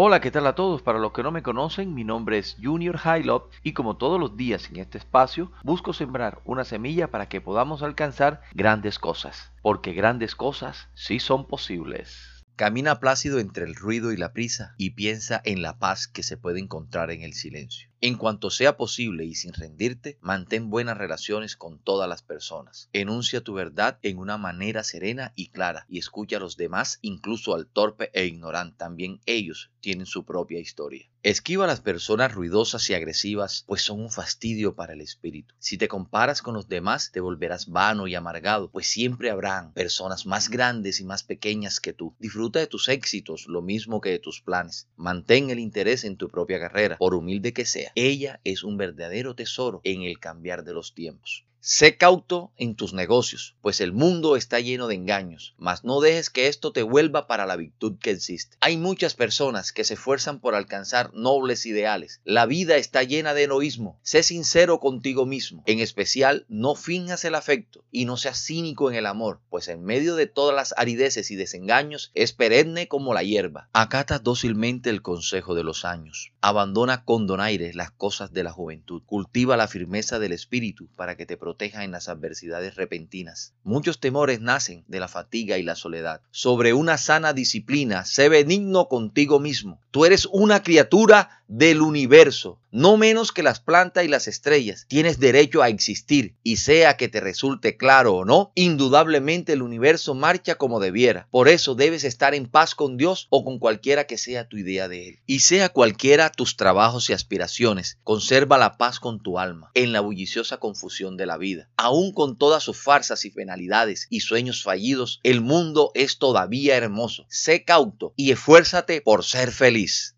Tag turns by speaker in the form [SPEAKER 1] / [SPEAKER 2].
[SPEAKER 1] Hola, ¿qué tal a todos? Para los que no me conocen, mi nombre es Junior Hylop y como todos los días en este espacio, busco sembrar una semilla para que podamos alcanzar grandes cosas, porque grandes cosas sí son posibles.
[SPEAKER 2] Camina plácido entre el ruido y la prisa y piensa en la paz que se puede encontrar en el silencio. En cuanto sea posible y sin rendirte, mantén buenas relaciones con todas las personas. Enuncia tu verdad en una manera serena y clara y escucha a los demás, incluso al torpe e ignorante. También ellos tienen su propia historia. Esquiva a las personas ruidosas y agresivas, pues son un fastidio para el espíritu. Si te comparas con los demás, te volverás vano y amargado, pues siempre habrán personas más grandes y más pequeñas que tú. Disfruta de tus éxitos, lo mismo que de tus planes. Mantén el interés en tu propia carrera, por humilde que sea. Ella es un verdadero tesoro en el cambiar de los tiempos. Sé cauto en tus negocios, pues el mundo está lleno de engaños, mas no dejes que esto te vuelva para la virtud que existe. Hay muchas personas que se esfuerzan por alcanzar nobles ideales. La vida está llena de egoísmo. Sé sincero contigo mismo. En especial, no finjas el afecto y no seas cínico en el amor, pues en medio de todas las arideces y desengaños es perenne como la hierba. Acata dócilmente el consejo de los años. Abandona con donaire las cosas de la juventud. Cultiva la firmeza del espíritu para que te proteja en las adversidades repentinas. Muchos temores nacen de la fatiga y la soledad. Sobre una sana disciplina, sé benigno contigo mismo. Tú eres una criatura del universo, no menos que las plantas y las estrellas. Tienes derecho a existir y sea que te resulte claro o no, indudablemente el universo marcha como debiera. Por eso debes estar en paz con Dios o con cualquiera que sea tu idea de Él. Y sea cualquiera tus trabajos y aspiraciones, conserva la paz con tu alma en la bulliciosa confusión de la vida. Aún con todas sus farsas y penalidades y sueños fallidos, el mundo es todavía hermoso. Sé cauto y esfuérzate por ser feliz.